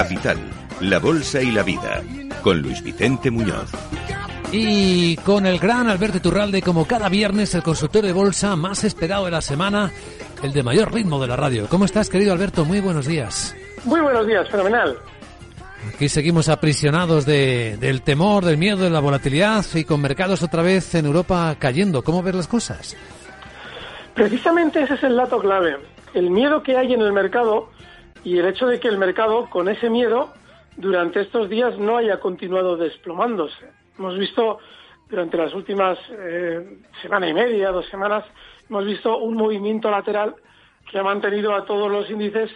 Capital, la Bolsa y la Vida, con Luis Vicente Muñoz. Y con el gran Alberto Turralde, como cada viernes, el consultor de bolsa más esperado de la semana, el de mayor ritmo de la radio. ¿Cómo estás, querido Alberto? Muy buenos días. Muy buenos días, fenomenal. Aquí seguimos aprisionados de, del temor, del miedo, de la volatilidad y con mercados otra vez en Europa cayendo. ¿Cómo ver las cosas? Precisamente ese es el dato clave. El miedo que hay en el mercado y el hecho de que el mercado, con ese miedo, durante estos días no haya continuado desplomándose. Hemos visto durante las últimas eh, semana y media, dos semanas, hemos visto un movimiento lateral que ha mantenido a todos los índices,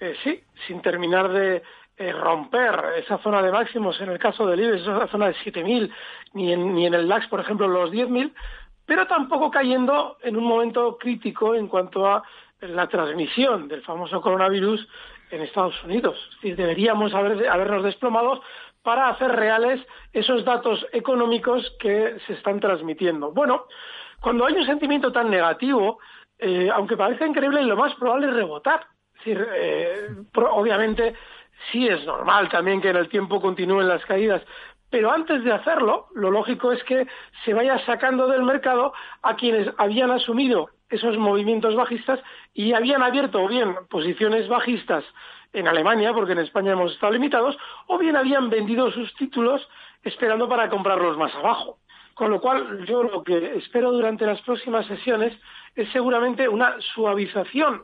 eh, sí, sin terminar de eh, romper esa zona de máximos, en el caso del IBEX, esa zona de 7.000, ni en, ni en el DAX, por ejemplo, los 10.000, pero tampoco cayendo en un momento crítico en cuanto a la transmisión del famoso coronavirus en Estados Unidos. Es decir, deberíamos haber, habernos desplomado para hacer reales esos datos económicos que se están transmitiendo. Bueno, cuando hay un sentimiento tan negativo, eh, aunque parezca increíble, lo más probable es rebotar. Es decir, eh, obviamente sí es normal también que en el tiempo continúen las caídas, pero antes de hacerlo, lo lógico es que se vaya sacando del mercado a quienes habían asumido esos movimientos bajistas y habían abierto o bien posiciones bajistas en Alemania, porque en España hemos estado limitados, o bien habían vendido sus títulos esperando para comprarlos más abajo. Con lo cual, yo lo que espero durante las próximas sesiones es seguramente una suavización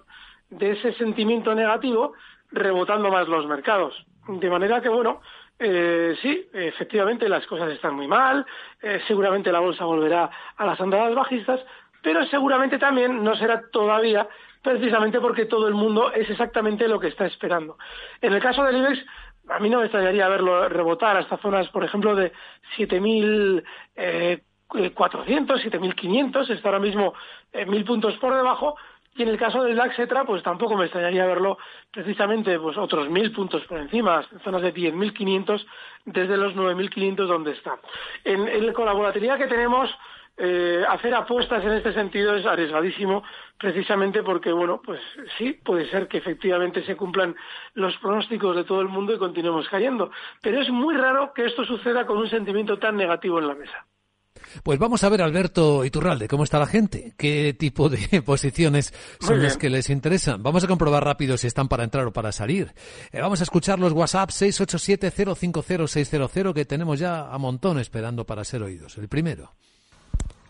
de ese sentimiento negativo, rebotando más los mercados. De manera que, bueno, eh, sí, efectivamente las cosas están muy mal, eh, seguramente la bolsa volverá a las andadas bajistas, pero seguramente también no será todavía precisamente porque todo el mundo es exactamente lo que está esperando. En el caso del IBEX, a mí no me extrañaría verlo rebotar hasta zonas, por ejemplo, de 7.400, eh, 7.500, está ahora mismo eh, mil puntos por debajo, y en el caso del DAX, etcétera, pues tampoco me extrañaría verlo precisamente pues otros mil puntos por encima, en zonas de 10.500 desde los 9.500 donde está. En, en, con la volatilidad que tenemos, eh, hacer apuestas en este sentido es arriesgadísimo, precisamente porque, bueno, pues sí, puede ser que efectivamente se cumplan los pronósticos de todo el mundo y continuemos cayendo. Pero es muy raro que esto suceda con un sentimiento tan negativo en la mesa. Pues vamos a ver, Alberto Iturralde, cómo está la gente, qué tipo de posiciones son las que les interesan. Vamos a comprobar rápido si están para entrar o para salir. Eh, vamos a escuchar los WhatsApp 687-050-600 que tenemos ya a montón esperando para ser oídos. El primero.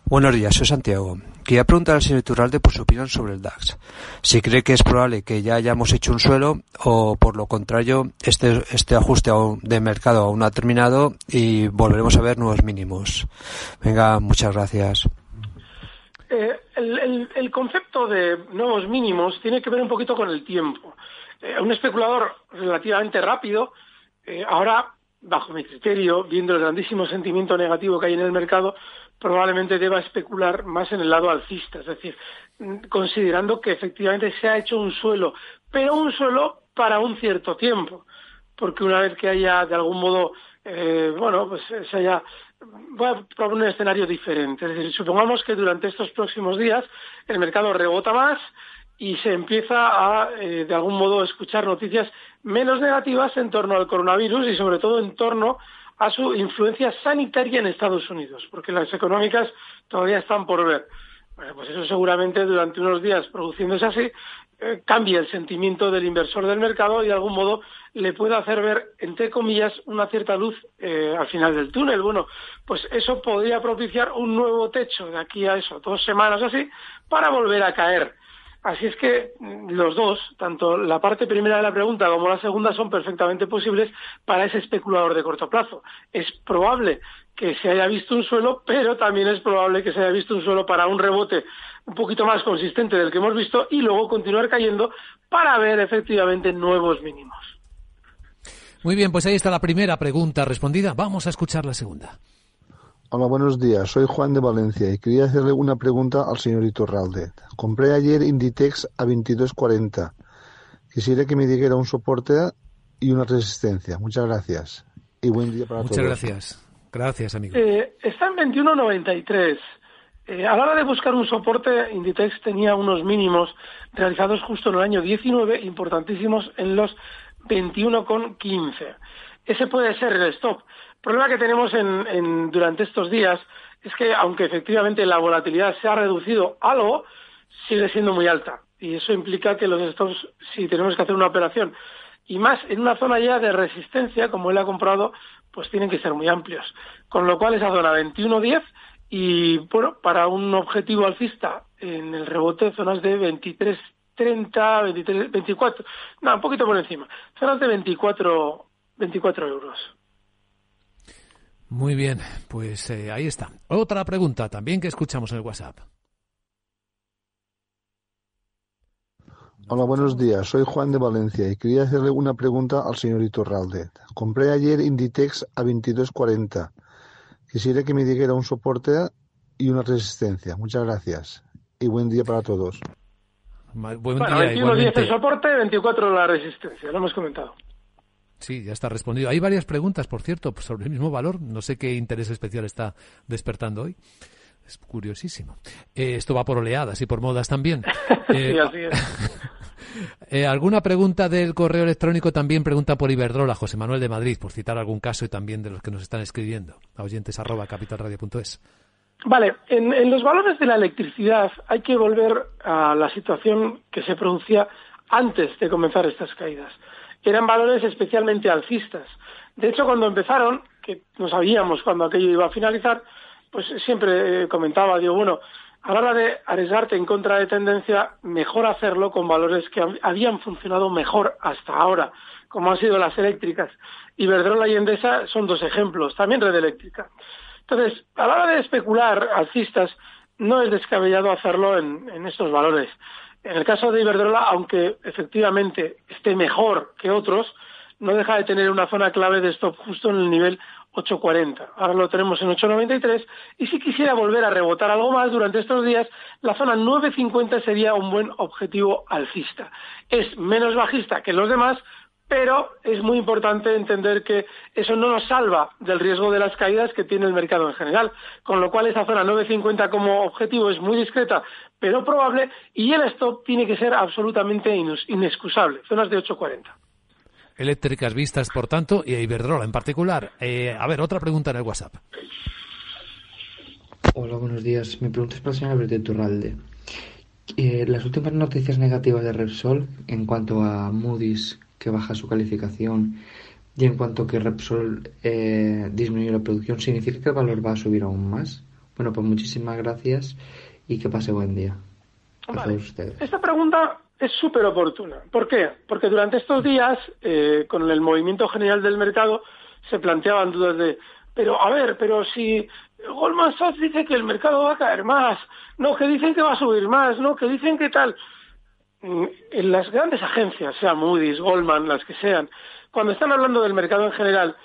Buenos días, soy Santiago. Quería preguntar al señor Iturralde por su opinión sobre el DAX. Si cree que es probable que ya hayamos hecho un suelo o, por lo contrario, este, este ajuste de mercado aún no ha terminado y volveremos a ver nuevos mínimos. Venga, muchas gracias. eh, el, concepto de nuevos mínimos tiene que ver un poquito con el tiempo. Eh, un especulador relativamente rápido, eh, ahora, bajo mi criterio, viendo el grandísimo sentimiento negativo que hay en el mercado, probablemente deba especular más en el lado alcista, es decir, mm, considerando que efectivamente se ha hecho un suelo, pero un suelo para un cierto tiempo, porque una vez que haya de algún modo, bueno, pues se haya voy a probar un escenario diferente. Es decir, supongamos que durante estos próximos días el mercado rebota más y se empieza a, eh, de algún modo, escuchar noticias menos negativas en torno al coronavirus y, sobre todo, en torno a su influencia sanitaria en Estados Unidos, porque las económicas todavía están por ver. Bueno, pues eso seguramente durante unos días produciéndose así, eh, cambia el sentimiento del inversor del mercado y de algún modo le puede hacer ver, entre comillas, una cierta luz eh, al final del túnel. Bueno, pues eso podría propiciar un nuevo techo de aquí a eso, dos semanas así, para volver a caer. Así es que mm, los dos, tanto la parte primera de la pregunta como la segunda, son perfectamente posibles para ese especulador de corto plazo. Es probable que se haya visto un suelo, pero también es probable que se haya visto un suelo para un rebote un poquito más consistente del que hemos visto y luego continuar cayendo para ver efectivamente nuevos mínimos. Muy bien, pues ahí está la primera pregunta respondida. Vamos a escuchar la segunda. Hola, buenos días. Soy Juan de Valencia y quería hacerle una pregunta al señor Iturralde. Compré ayer Inditex a 22.40. Quisiera que me dijera un soporte y una resistencia. Muchas gracias. Y buen día para todos. Muchas gracias. Gracias, amigo. Eh, está en 21.93. Eh, a la hora de buscar un soporte, Inditex tenía unos mínimos realizados justo en el año 19, importantísimos en los 21,15. Ese puede ser el stop. El problema que tenemos en, durante estos días es que, aunque efectivamente la volatilidad se ha reducido algo, sigue siendo muy alta. Y eso implica que los stops, si tenemos que hacer una operación, y más en una zona ya de resistencia, como él ha comprado, pues tienen que ser muy amplios. Con lo cual esa zona 21-10 y bueno, para un objetivo alcista en el rebote zonas de 23 30, 23, 24, no, un poquito por encima, zonas de 24, 24 euros. Muy bien, pues eh, ahí está. Otra pregunta también que escuchamos en el WhatsApp. Hola, buenos días. Soy Juan de Valencia y quería hacerle una pregunta al señor Iturralde. Compré ayer Inditex a 22.40. Quisiera que me dijera un soporte y una resistencia. Muchas gracias. Y buen día para todos. Buen bueno, día, 21 días el soporte, 24 la resistencia. Lo hemos comentado. Sí, ya está respondido. Hay varias preguntas, por cierto, sobre el mismo valor. No sé qué interés especial está despertando hoy. Es curiosísimo. Eh, esto va por oleadas y por modas también. sí, así es. Eh, ¿Alguna pregunta del correo electrónico? También pregunta por Iberdrola, José Manuel de Madrid, por citar algún caso y también de los que nos están escribiendo, a oyentes arroba capitalradio.es. Vale, en, los valores de la electricidad hay que volver a la situación que se producía antes de comenzar estas caídas. Eran valores especialmente alcistas. De hecho, cuando empezaron, que no sabíamos cuándo aquello iba a finalizar, pues siempre eh, comentaba, digo, bueno, a la hora de arriesgarte en contra de tendencia, mejor hacerlo con valores que habían funcionado mejor hasta ahora, como han sido las eléctricas. Iberdrola y Endesa son dos ejemplos, también red eléctrica. Entonces, a la hora de especular alcistas, no es descabellado hacerlo en, en estos valores. En el caso de Iberdrola, aunque efectivamente esté mejor que otros, no deja de tener una zona clave de stop justo en el nivel 8.40. Ahora lo tenemos en 8.93 y si quisiera volver a rebotar algo más durante estos días, la zona 9.50 sería un buen objetivo alcista. Es menos bajista que los demás, pero es muy importante entender que eso no nos salva del riesgo de las caídas que tiene el mercado en general, con lo cual esa zona 9.50 como objetivo es muy discreta, pero probable, y el stop tiene que ser absolutamente inexcusable, zonas de 8.40 eléctricas vistas, por tanto, y a Iberdrola en particular. Eh, a ver, otra pregunta en el WhatsApp. Hola, buenos días. Mi pregunta es para el señor Alberto Turralde. Eh, las últimas noticias negativas de Repsol en cuanto a Moody's, que baja su calificación, y en cuanto a que Repsol eh, disminuye la producción, ¿significa que el valor va a subir aún más? Bueno, pues muchísimas gracias y que pase buen día. Esta pregunta es súper oportuna. ¿Por qué? Porque durante estos días, eh, con el movimiento general del mercado, se planteaban dudas de, pero a ver, pero si Goldman Sachs dice que el mercado va a caer más, no, que dicen que va a subir más, no, que dicen que tal. Mm, en las grandes agencias, sea Moody's, Goldman, las que sean, cuando están hablando del mercado en general,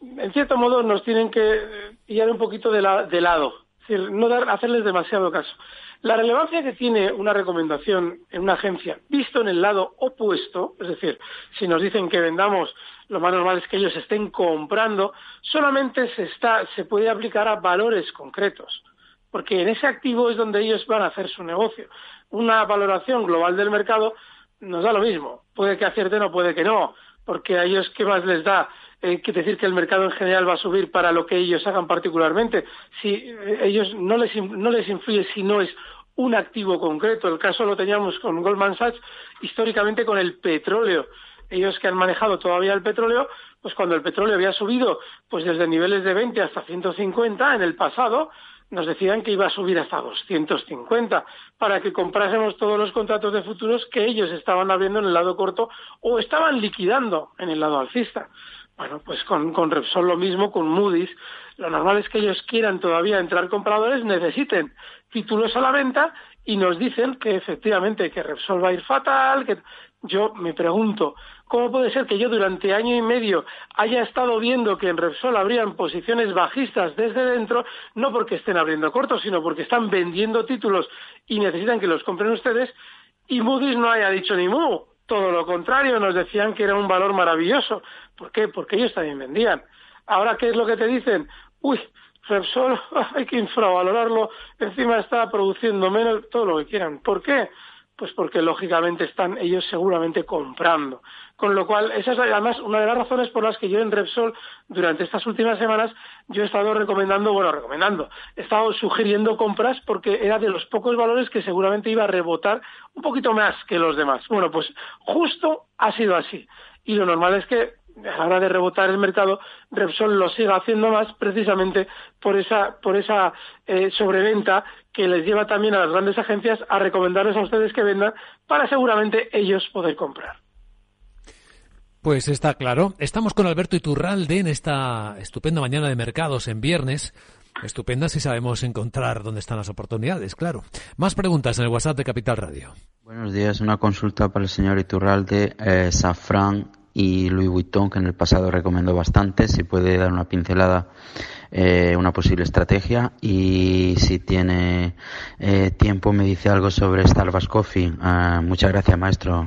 en cierto modo nos tienen que ir un poquito de, lado, es decir, no dar, hacerles demasiado caso. La relevancia que tiene una recomendación en una agencia, visto en el lado opuesto, es decir, si nos dicen que vendamos, lo más normal es que ellos estén comprando, solamente se, está, se puede aplicar a valores concretos, porque en ese activo es donde ellos van a hacer su negocio. Una valoración global del mercado nos da lo mismo, puede que acierten o puede que no, porque a ellos qué más les da eh, que decir que el mercado en general va a subir para lo que ellos hagan particularmente. Si eh, ellos no les, no les influye si no es un activo concreto. El caso lo teníamos con Goldman Sachs históricamente con el petróleo. Ellos que han manejado todavía el petróleo, pues cuando el petróleo había subido pues desde niveles de 20 hasta 150 en el pasado, nos decían que iba a subir hasta 250 para que comprásemos todos los contratos de futuros que ellos estaban abriendo en el lado corto o estaban liquidando en el lado alcista. Bueno, pues con, con Repsol lo mismo, con Moody's. Lo normal es que ellos quieran todavía entrar compradores, necesiten títulos a la venta y nos dicen que efectivamente que Repsol va a ir fatal, que yo me pregunto, ¿cómo puede ser que yo durante año y medio haya estado viendo que en Repsol habrían posiciones bajistas desde dentro, no porque estén abriendo cortos, sino porque están vendiendo títulos y necesitan que los compren ustedes, y Moody's no haya dicho ni mu, todo lo contrario, nos decían que era un valor maravilloso. ¿Por qué? Porque ellos también vendían. Ahora, ¿qué es lo que te dicen? Uy, Repsol hay que infravalorarlo, encima está produciendo menos, todo lo que quieran. ¿Por qué? Pues porque lógicamente están ellos seguramente comprando. Con lo cual, esa es además una de las razones por las que yo en Repsol, durante estas últimas semanas, yo he estado recomendando, bueno, recomendando, he estado sugiriendo compras porque era de los pocos valores que seguramente iba a rebotar un poquito más que los demás. Bueno, pues justo ha sido así. Y lo normal es que a la hora de rebotar el mercado, Repsol lo siga haciendo más precisamente por esa, por esa eh, sobreventa que les lleva también a las grandes agencias a recomendarles a ustedes que vendan para seguramente ellos poder comprar. Pues está claro. Estamos con Alberto Iturralde en esta estupenda mañana de mercados en viernes. Estupenda si sabemos encontrar dónde están las oportunidades, claro. Más preguntas en el WhatsApp de Capital Radio. Buenos días, una consulta para el señor Iturralde. Eh, Safran y Louis Vuitton, que en el pasado recomendó bastante, si puede dar una pincelada, eh, una posible estrategia y si tiene eh, tiempo me dice algo sobre Starbucks Coffee. Ah, muchas gracias, maestro.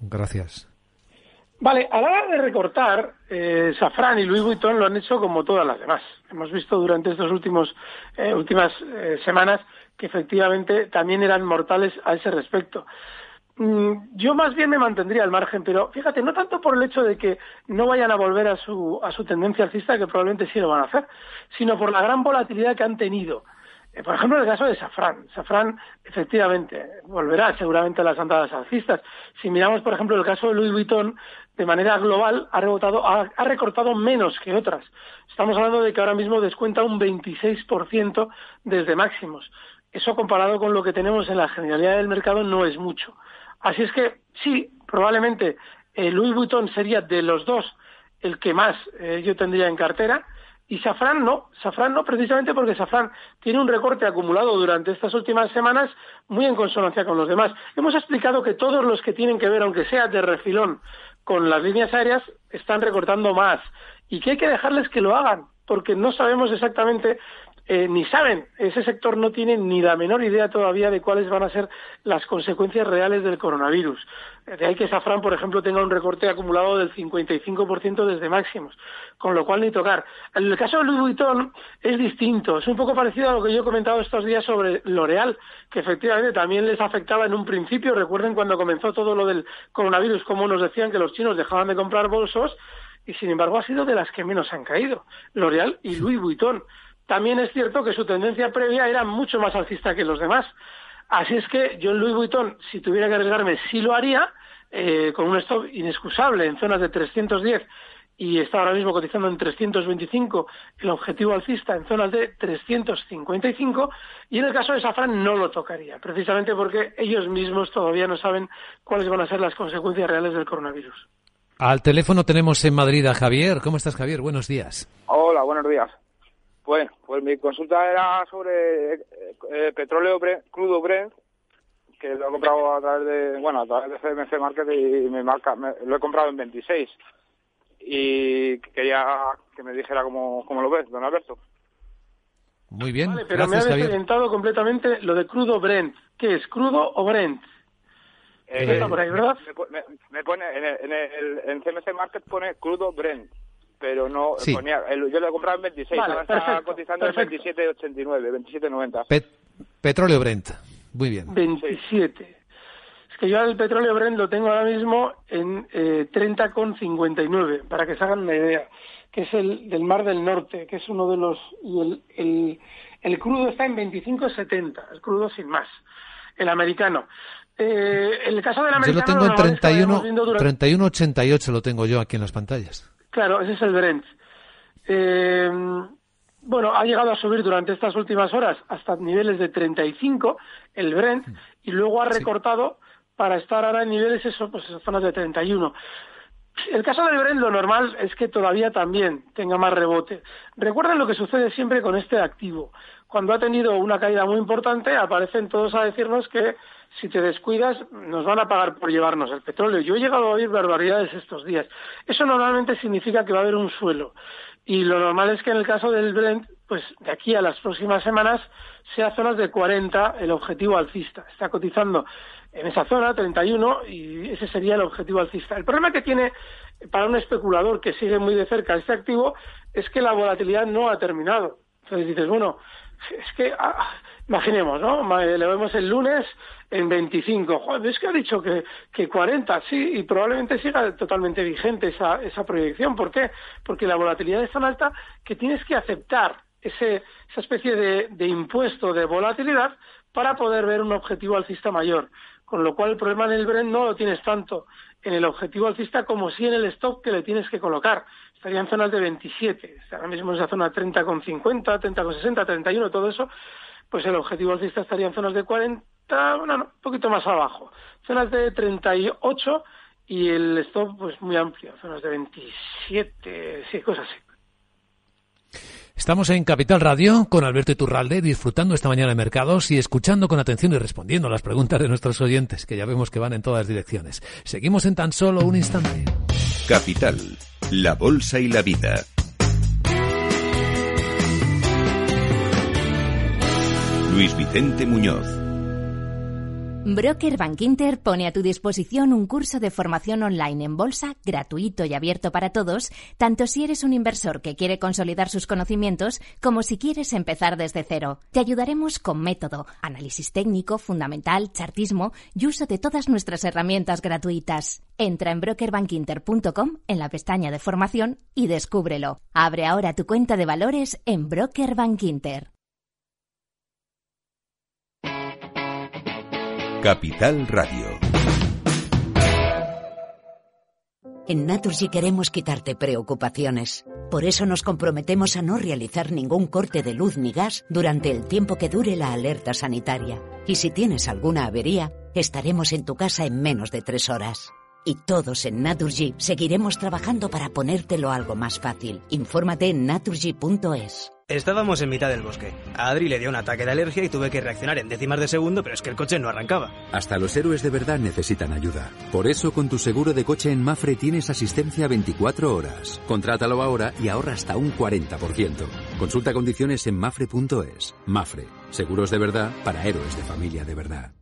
Gracias. Vale, a la hora de recortar, eh, Safran y Louis Vuitton lo han hecho como todas las demás. Hemos visto durante estas últimos, últimas semanas que efectivamente también eran mortales a ese respecto. Mm, yo más bien me mantendría al margen, pero fíjate, no tanto por el hecho de que no vayan a volver a su, a su tendencia alcista, que probablemente sí lo van a hacer, sino por la gran volatilidad que han tenido. Eh, por ejemplo, el caso de Safran. Safran, efectivamente, volverá seguramente a las andadas alcistas. Si miramos, por ejemplo, el caso de Louis Vuitton, de manera global ha, rebotado, ha recortado menos que otras. Estamos hablando de que ahora mismo descuenta un 26% desde máximos. Eso comparado con lo que tenemos en la generalidad del mercado no es mucho. Así es que sí, probablemente eh, Louis Vuitton sería de los dos el que más eh, yo tendría en cartera y Safran no, Safran no precisamente porque Safran tiene un recorte acumulado durante estas últimas semanas muy en consonancia con los demás. Hemos explicado que todos los que tienen que ver, aunque sea de refilón, con las líneas aéreas, están recortando más y que hay que dejarles que lo hagan porque no sabemos exactamente eh, ni saben, ese sector no tiene ni la menor idea todavía de cuáles van a ser las consecuencias reales del coronavirus. De ahí que Safran, por ejemplo, tenga un recorte acumulado del 55% desde máximos, con lo cual ni tocar. El caso de Louis Vuitton es distinto, es un poco parecido a lo que yo he comentado estos días sobre L'Oreal, que efectivamente también les afectaba en un principio. Recuerden cuando comenzó todo lo del coronavirus, como nos decían que los chinos dejaban de comprar bolsos, y sin embargo ha sido de las que menos han caído, L'Oreal y Louis Vuitton. También es cierto que su tendencia previa era mucho más alcista que los demás. Así es que yo en Louis Vuitton, si tuviera que arriesgarme, sí lo haría, eh, con un stop inexcusable en zonas de 310 y está ahora mismo cotizando en 325, el objetivo alcista en zonas de 355, y en el caso de Safran no lo tocaría, precisamente porque ellos mismos todavía no saben cuáles van a ser las consecuencias reales del coronavirus. Al teléfono tenemos en Madrid a Javier. ¿Cómo estás, Javier? Buenos días. Hola, buenos días. Bueno, pues mi consulta era sobre eh, eh, petróleo crudo Brent, que lo he comprado a través de, bueno, a través de CMC Market y me marca, lo he comprado en 26. Y quería que me dijera cómo, cómo lo ves, don Alberto. Muy bien. Vale, pero me ha desorientado completamente lo de crudo Brent. ¿Qué es, crudo o Brent? Eh, está por ahí, ¿verdad? Me, pone, en, el, en, en CMC Market pone crudo Brent pero no ponía, yo lo he comprado en 26, vale, ahora está cotizando en 27.89, 27.90. petróleo Brent, muy bien. 27. Es que yo el petróleo Brent lo tengo ahora mismo en eh, 30,59, para que se hagan una idea, que es el del Mar del Norte, que es uno de los... y el, el, el crudo está en 25,70, el crudo sin más, el americano. Eh, el caso del americano... Yo lo tengo en 31, 31,88 lo tengo yo aquí en las pantallas. Claro, ese es el Brent. Eh, bueno, ha llegado a subir durante estas últimas horas hasta niveles de 35 el Brent y luego ha recortado para estar ahora en niveles eso, pues esas zonas de 31. El caso del Brent lo normal es que todavía también tenga más rebote. Recuerden lo que sucede siempre con este activo. Cuando ha tenido una caída muy importante, aparecen todos a decirnos que si te descuidas, nos van a pagar por llevarnos el petróleo. Yo he llegado a oír barbaridades estos días. Eso normalmente significa que va a haber un suelo. Y lo normal es que en el caso del Brent, pues de aquí a las próximas semanas, sea zonas de 40 el objetivo alcista. Está cotizando en esa zona, 31, y ese sería el objetivo alcista. El problema que tiene para un especulador que sigue muy de cerca este activo es que la volatilidad no ha terminado. Entonces dices, bueno, es que ah, imaginemos, ¿no? Le vemos el lunes en 25. Joder, es que ha dicho que, que 40, sí, y probablemente siga totalmente vigente esa, esa proyección. ¿Por qué? Porque la volatilidad es tan alta que tienes que aceptar ese, esa especie de, de impuesto de volatilidad para poder ver un objetivo alcista mayor. Con lo cual el problema en el Brent no lo tienes tanto en el objetivo alcista como sí en el stop que le tienes que colocar. Estaría en zonas de 27, ahora mismo en esa zona 30,50, 30,60, 31, todo eso, pues el objetivo alcista estaría en zonas de 40, bueno, un poquito más abajo, zonas de 38 y el stop pues muy amplio, zonas de 27, sí, cosas así. Estamos en Capital Radio con Alberto Iturralde, disfrutando esta mañana de mercados y escuchando con atención y respondiendo a las preguntas de nuestros oyentes, que ya vemos que van en todas direcciones. Seguimos en tan solo un instante. Capital, la bolsa y la vida. Luis Vicente Muñoz. Broker Inter pone a tu disposición un curso de formación online en bolsa gratuito y abierto para todos, tanto si eres un inversor que quiere consolidar sus conocimientos como si quieres empezar desde cero. Te ayudaremos con método, análisis técnico, fundamental, chartismo y uso de todas nuestras herramientas gratuitas. Entra en brokerbankinter.com en la pestaña de formación y descúbrelo. Abre ahora tu cuenta de valores en Broker. Capital Radio. En Naturgy queremos quitarte preocupaciones. Por eso nos comprometemos a no realizar ningún corte de luz ni gas durante el tiempo que dure la alerta sanitaria. Y si tienes alguna avería, estaremos en tu casa en menos de tres horas. Y todos en Naturgy seguiremos trabajando para ponértelo algo más fácil. Infórmate en naturgy.es. Estábamos en mitad del bosque. A Adri le dio un ataque de alergia y tuve que reaccionar en décimas de segundo, pero es que el coche no arrancaba. Hasta los héroes de verdad necesitan ayuda. Por eso, con tu seguro de coche en Mafre tienes asistencia 24 horas. Contrátalo ahora y ahorra hasta un 40%. Consulta condiciones en mafre.es. Mafre, seguros de verdad para héroes de familia de verdad.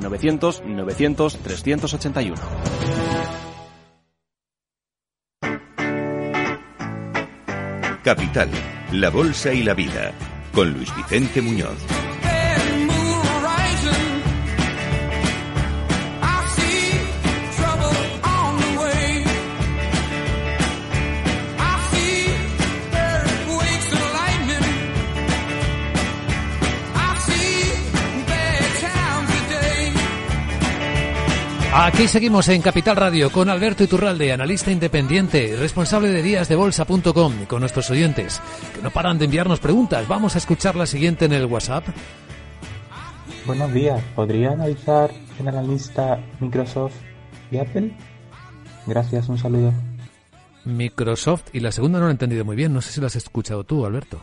900 900 381. Capital, la Bolsa y la Vida, con Luis Vicente Muñoz. Aquí seguimos en Capital Radio con Alberto Iturralde, analista independiente, responsable de díasdebolsa.com y con nuestros oyentes que no paran de enviarnos preguntas. Vamos a escuchar la siguiente en el WhatsApp. Buenos días, ¿podría analizar en la lista Microsoft y Apple? Gracias, un saludo. Microsoft y la segunda no lo he entendido muy bien, no sé si la has escuchado tú, Alberto.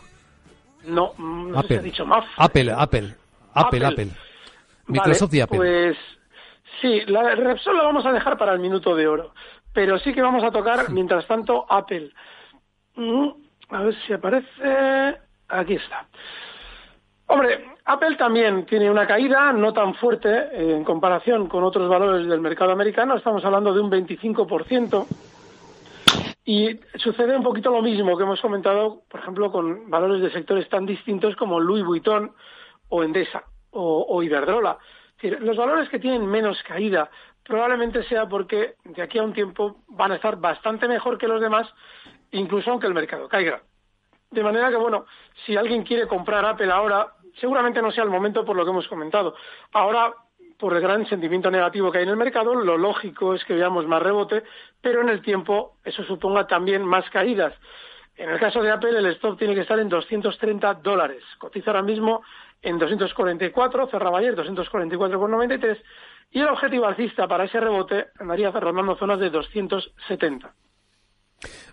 No, no Apple. sé si ha dicho más. Apple, Apple, Apple, Apple. Apple. Microsoft Vale, y Apple. Pues sí, la Repsol la vamos a dejar para el minuto de oro, pero sí que vamos a tocar, mientras tanto, Apple. Mm, A ver si aparece. Aquí está. Hombre, Apple también tiene una caída no tan fuerte eh, en comparación con otros valores del mercado americano. Estamos hablando de un 25%. Y sucede un poquito lo mismo que hemos comentado, por ejemplo, con valores de sectores tan distintos como Louis Vuitton o Endesa o, o Iberdrola. Los valores que tienen menos caída probablemente sea porque de aquí a un tiempo van a estar bastante mejor que los demás, incluso aunque el mercado caiga. De manera que, bueno, si alguien quiere comprar Apple ahora, seguramente no sea el momento por lo que hemos comentado. Ahora, por el gran sentimiento negativo que hay en el mercado, lo lógico es que veamos más rebote, pero en el tiempo eso suponga también más caídas. En el caso de Apple, el stop tiene que estar en 230 dólares. Cotiza ahora mismo en 244, cerraba ayer 244,93, y el objetivo alcista para ese rebote andaría rondando zonas de 270.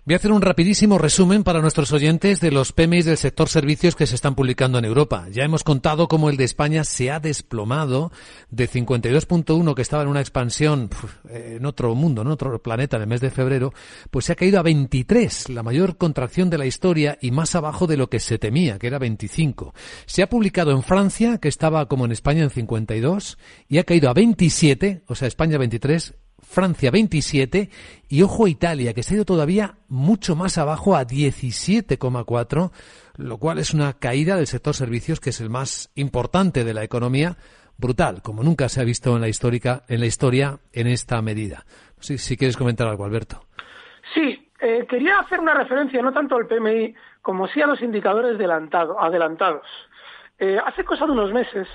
Voy a hacer un rapidísimo resumen para nuestros oyentes de los PMIs del sector servicios que se están publicando en Europa. Ya hemos contado cómo el de España se ha desplomado de 52.1 que estaba en una expansión pf, en otro mundo, en otro planeta en el mes de febrero, pues se ha caído a 23, la mayor contracción de la historia y más abajo de lo que se temía, que era 25. Se ha publicado en Francia, que estaba como en España en 52, y ha caído a 27, o sea, España 23, Francia 27 y ojo a Italia, que se ha ido todavía mucho más abajo a 17,4, lo cual es una caída del sector servicios que es el más importante de la economía, brutal, como nunca se ha visto en la histórica en la historia en esta medida. Sé si quieres comentar algo, Alberto. Sí, eh, quería hacer una referencia no tanto al PMI como sí a los indicadores adelantado- adelantados. Eh, hace cosa de unos meses,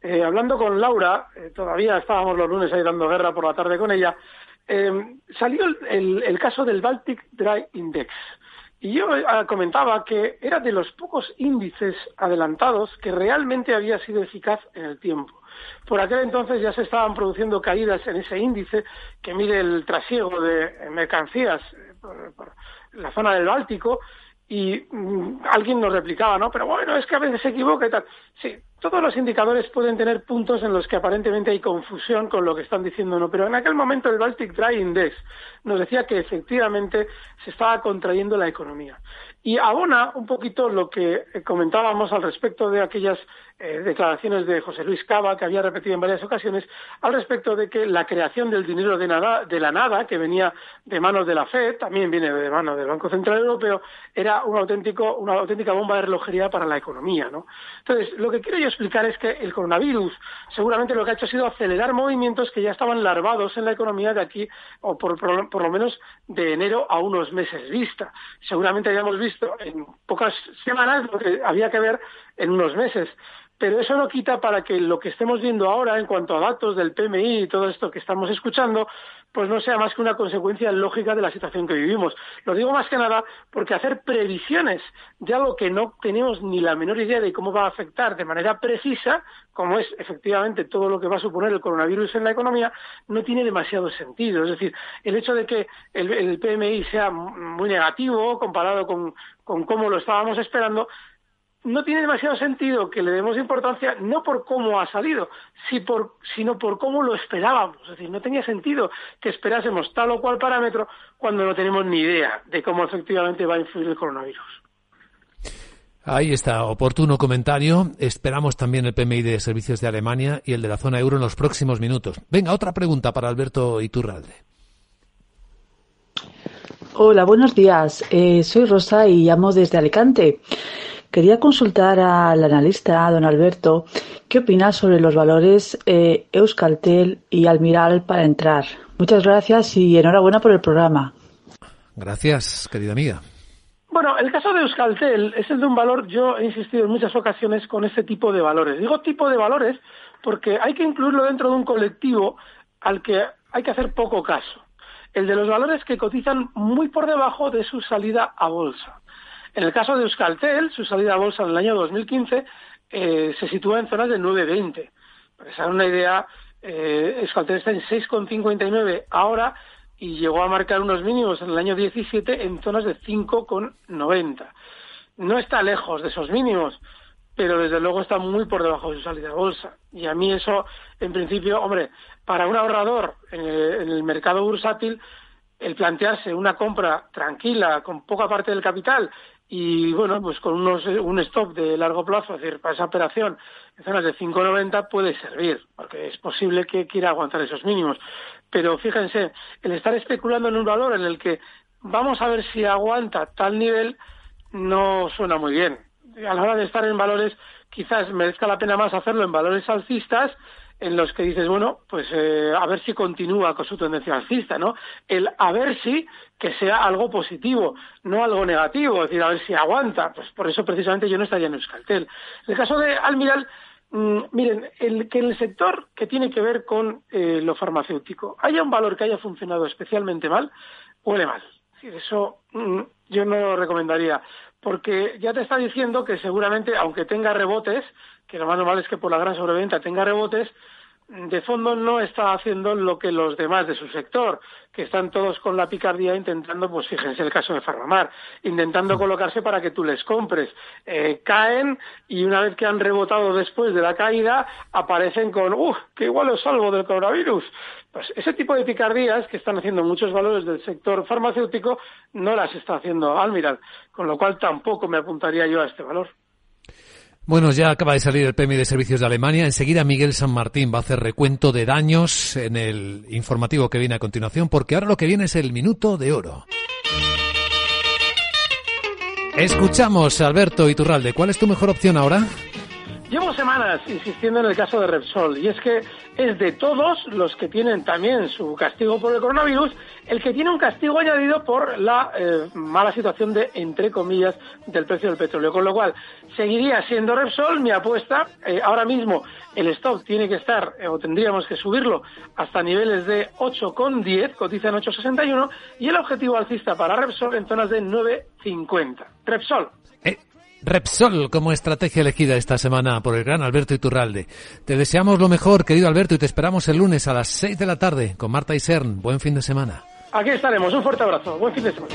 eh, hablando con Laura, eh, todavía estábamos los lunes ahí dando guerra por la tarde con ella, eh, salió el, caso del Baltic Dry Index. Y yo eh, comentaba que era de los pocos índices adelantados que realmente había sido eficaz en el tiempo. Por aquel entonces ya se estaban produciendo caídas en ese índice que mide el trasiego de mercancías por la zona del Báltico y mm, alguien nos replicaba, ¿no? Pero bueno, es que a veces se equivoca y tal. Sí, todos los indicadores pueden tener puntos en los que aparentemente hay confusión con lo que están diciendo, ¿no? Pero en aquel momento el Baltic Dry Index nos decía que efectivamente se estaba contrayendo la economía. Y abona un poquito lo que eh, comentábamos al respecto de aquellas eh, declaraciones de José Luis Cava, que había repetido en varias ocasiones, al respecto de que la creación del dinero de, nada, de la nada, que venía de manos de la FED, también viene de manos del Banco Central Europeo, era un auténtico, una auténtica bomba de relojería para la economía. ¿no? Entonces, lo que quiero yo explicar es que el coronavirus seguramente lo que ha hecho ha sido acelerar movimientos que ya estaban larvados en la economía de aquí, o por, lo menos de enero a unos meses vista. Seguramente hayamos visto en pocas semanas lo que había que ver en unos meses pero eso no quita para que lo que estemos viendo ahora en cuanto a datos del PMI y todo esto que estamos escuchando, pues no sea más que una consecuencia lógica de la situación que vivimos. Lo digo más que nada porque hacer previsiones de algo que no tenemos ni la menor idea de cómo va a afectar de manera precisa, como es efectivamente todo lo que va a suponer el coronavirus en la economía, no tiene demasiado sentido. Es decir, el hecho de que el, PMI sea muy negativo comparado con cómo lo estábamos esperando, no tiene demasiado sentido que le demos importancia no por cómo ha salido, si por, sino por cómo lo esperábamos. Es decir, no tenía sentido que esperásemos tal o cual parámetro cuando no tenemos ni idea de cómo efectivamente va a influir el coronavirus. Ahí está, oportuno comentario. Esperamos también el PMI de servicios de Alemania y el de la zona euro en los próximos minutos. Venga, otra pregunta para Alberto Iturralde. Hola, buenos días. Eh, soy Rosa y llamo desde Alicante. Quería consultar al analista, don Alberto, qué opina sobre los valores eh, Euskaltel y Almiral para entrar. Muchas gracias y enhorabuena por el programa. Gracias, querida amiga. Bueno, el caso de Euskaltel es el de un valor, yo he insistido en muchas ocasiones con este tipo de valores. Digo tipo de valores porque hay que incluirlo dentro de un colectivo al que hay que hacer poco caso. El de los valores que cotizan muy por debajo de su salida a bolsa. En el caso de Euskaltel, su salida a bolsa en el año 2015 eh, se sitúa en zonas de 9,20. Para que una idea, eh, Euskaltel está en 6,59 ahora y llegó a marcar unos mínimos en el año 17 en zonas de 5,90. No está lejos de esos mínimos, pero desde luego está muy por debajo de su salida a bolsa. Y a mí eso, en principio, hombre, para un ahorrador en el, mercado bursátil, el plantearse una compra tranquila, con poca parte del capital y bueno, pues con unos, un stop de largo plazo, es decir, para esa operación en zonas de 5,90 puede servir, porque es posible que quiera aguantar esos mínimos. Pero fíjense, el estar especulando en un valor en el que vamos a ver si aguanta tal nivel no suena muy bien. A la hora de estar en valores, quizás merezca la pena más hacerlo en valores alcistas, en los que dices, bueno, pues eh, a ver si continúa con su tendencia alcista, ¿no? El a ver si que sea algo positivo, no algo negativo, es decir, a ver si aguanta. Pues por eso precisamente yo no estaría en Euskaltel. En el caso de Almiral, Mm, miren, el, que en el sector que tiene que ver con eh, lo farmacéutico haya un valor que haya funcionado especialmente mal, huele mal. Eso mm, yo no lo recomendaría, porque ya te está diciendo que seguramente, aunque tenga rebotes, que lo más normal es que por la gran sobreventa tenga rebotes, de fondo no está haciendo lo que los demás de su sector, que están todos con la picardía intentando, pues fíjense el caso de Farmamar, intentando colocarse para que tú les compres. Eh, caen y una vez que han rebotado después de la caída, aparecen con, uff, que igual os salvo del coronavirus. Pues ese tipo de picardías que están haciendo muchos valores del sector farmacéutico no las está haciendo Almiral, con lo cual tampoco me apuntaría yo a este valor. Bueno, ya acaba de salir el PMI de Servicios de Alemania. Enseguida Miguel San Martín va a hacer recuento de daños en el informativo que viene a continuación, porque ahora lo que viene es el minuto de oro. Escuchamos, Alberto Iturralde. ¿Cuál es tu mejor opción ahora? Llevo semanas insistiendo en el caso de Repsol y es que es de todos los que tienen también su castigo por el coronavirus el que tiene un castigo añadido por la eh, mala situación de, entre comillas, del precio del petróleo. Con lo cual, seguiría siendo Repsol mi apuesta. Eh, ahora mismo el stock tiene que estar, eh, o tendríamos que subirlo hasta niveles de 8,10, cotiza en 8,61, y el objetivo alcista para Repsol en zonas de 9,50. Repsol, Repsol como estrategia elegida esta semana por el gran Alberto Iturralde. Te deseamos lo mejor, querido Alberto, y te esperamos el lunes a las 6 de la tarde con Marta y Cern. Buen fin de semana. Aquí estaremos. Un fuerte abrazo. Buen fin de semana.